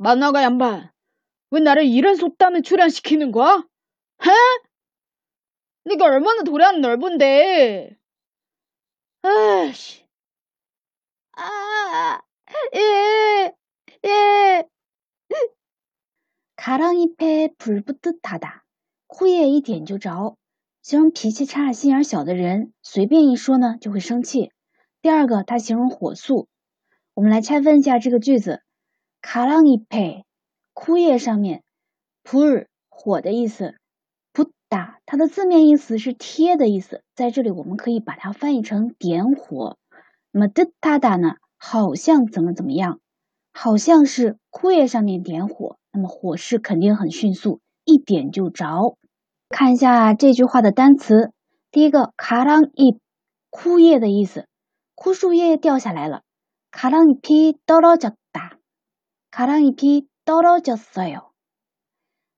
만화가 양반. 왜 나를 이런 속담에 출연시키는 거야? 해? 네가 얼마나 도량이 넓은데. 아이씨. 아, 예, 예. 가랑잎에 불 붙듯하다. 枯叶一点就着，形容脾气差、心眼小的人，随便一说呢就会生气。第二个，它形容火速。我们来拆分一下这个句子。 卡浪一撇，枯叶上面，普尔火的意思，普达它的字面意思是贴的意思，在这里我们可以把它翻译成点火。那么的哒哒呢，好像怎么怎么样，好像是枯叶上面点火，那么火势肯定很迅速，一点就着。看一下这句话的单词，第一个卡浪一，枯叶的意思，枯树叶掉下来了，卡浪一劈叨叨叫。가랑잎이떨어졌어 요。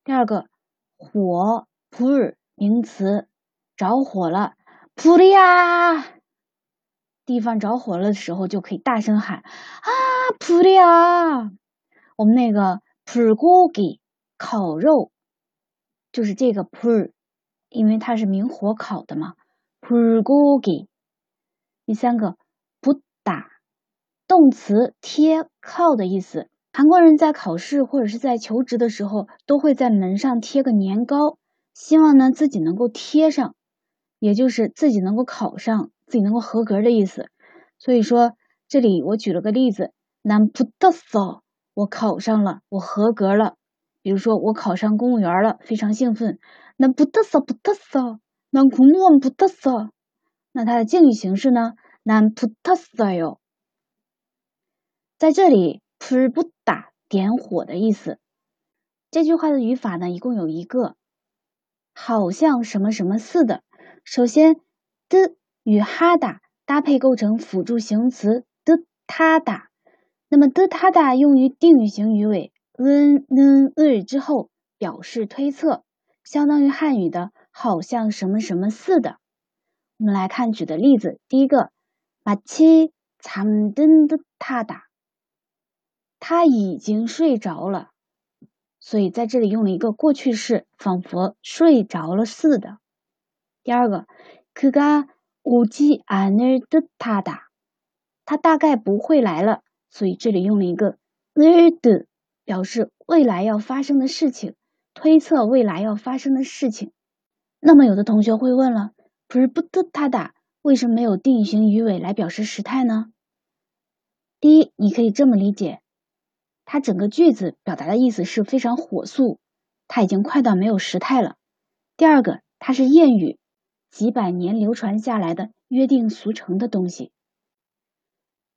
第二个火，불名词，着火了，불이 야！ 地方着火了的时候就可以大声喊啊，불이 야！ 我们那个불고기烤肉。就是这个 불， 因为它是明火烤的嘛。불고 기。 第三个붙 다， 动词贴靠的意思。 韩国人在考试或者是在求职的时候，都会在门上贴个年糕，希望呢自己能够贴上，也就是自己能够考上，自己能够合格的意思。所以说，这里我举了个例子，난부탁 서， 我考上了，我合格了。比如说，我考上公务员了，非常兴奋。난부탁서부탁 서， 난공무원부탁 서。 那它的敬语形式呢？난부탁서 요。 在这里，불붙 다， 点火的意思。这句话的语法呢，一共有一个，好像什么什么似的。首先，的与哈达搭配构成辅助形容词的他达。那么的他达用于定语型语尾。n n 을之后表示推测，相当于汉语的“好像什么什么似的”。我们来看举的例子，第一个，마치잠든듯하 다， 他已经睡着了，所以在这里用了一个过去式，仿佛睡着了似的。第二个，그가오지않을듯하 다， 他大概不会来了，所以这里用了一个을 듯。 表示未来要发生的事情，推测未来要发生的事情。那么有的同学会问了，不是不特他打，为什么没有定语型语尾来表示时态呢？第一，你可以这么理解， 它整个句子表达的意思是非常火速，它已经快到没有时态了。第二个，它是谚语，几百年流传下来的约定俗成的东西。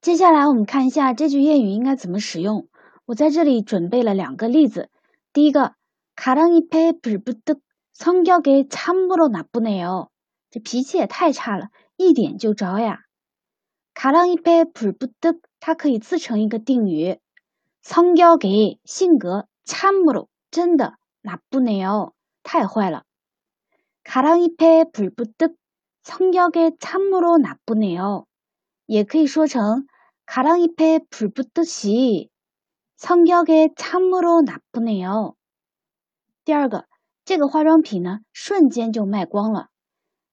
接下来我们看一下这句谚语应该怎么使用。我在这里准备了两个例子。第一个，가랑잎에불붙듯성격이참으로나쁘네 요。 这脾气也太差了，一点就着呀。가랑잎에불붙 듯， 它可以自成一个定语。 성격이性格，참으로真的，나쁘네 요， 太坏了。가랑잎에불붙듯성격이참으로나쁘네 요， 也可以说成가랑잎에불붙듯이 성격에참으로나쁘네 요。 第二个，这个化妆品呢，瞬间就卖光了。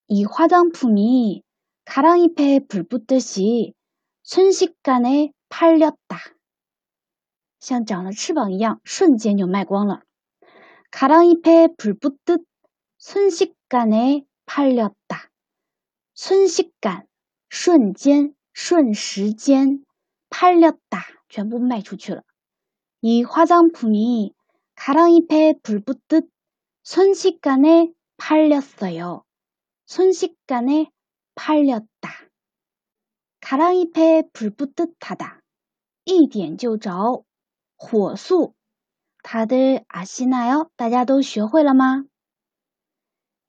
이화장품이가랑잎에불붙듯이순식간에팔렸다 像长了翅膀一样，瞬间就卖光了。가랑잎에불붙듯순식간에팔렸다瞬息感，瞬间，瞬时间，팔렸다全部卖出去了。 이 화장품이 가랑잎에 불 붙듯 순식간에 팔렸어요. 순식간에 팔렸다. 가랑잎에 불 붙듯 하다. 一点就着, 火速 다들아시나요大家都学会了吗？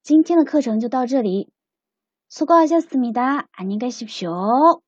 今天的课程就到这里。수고하셨습니다。안녕히가십시오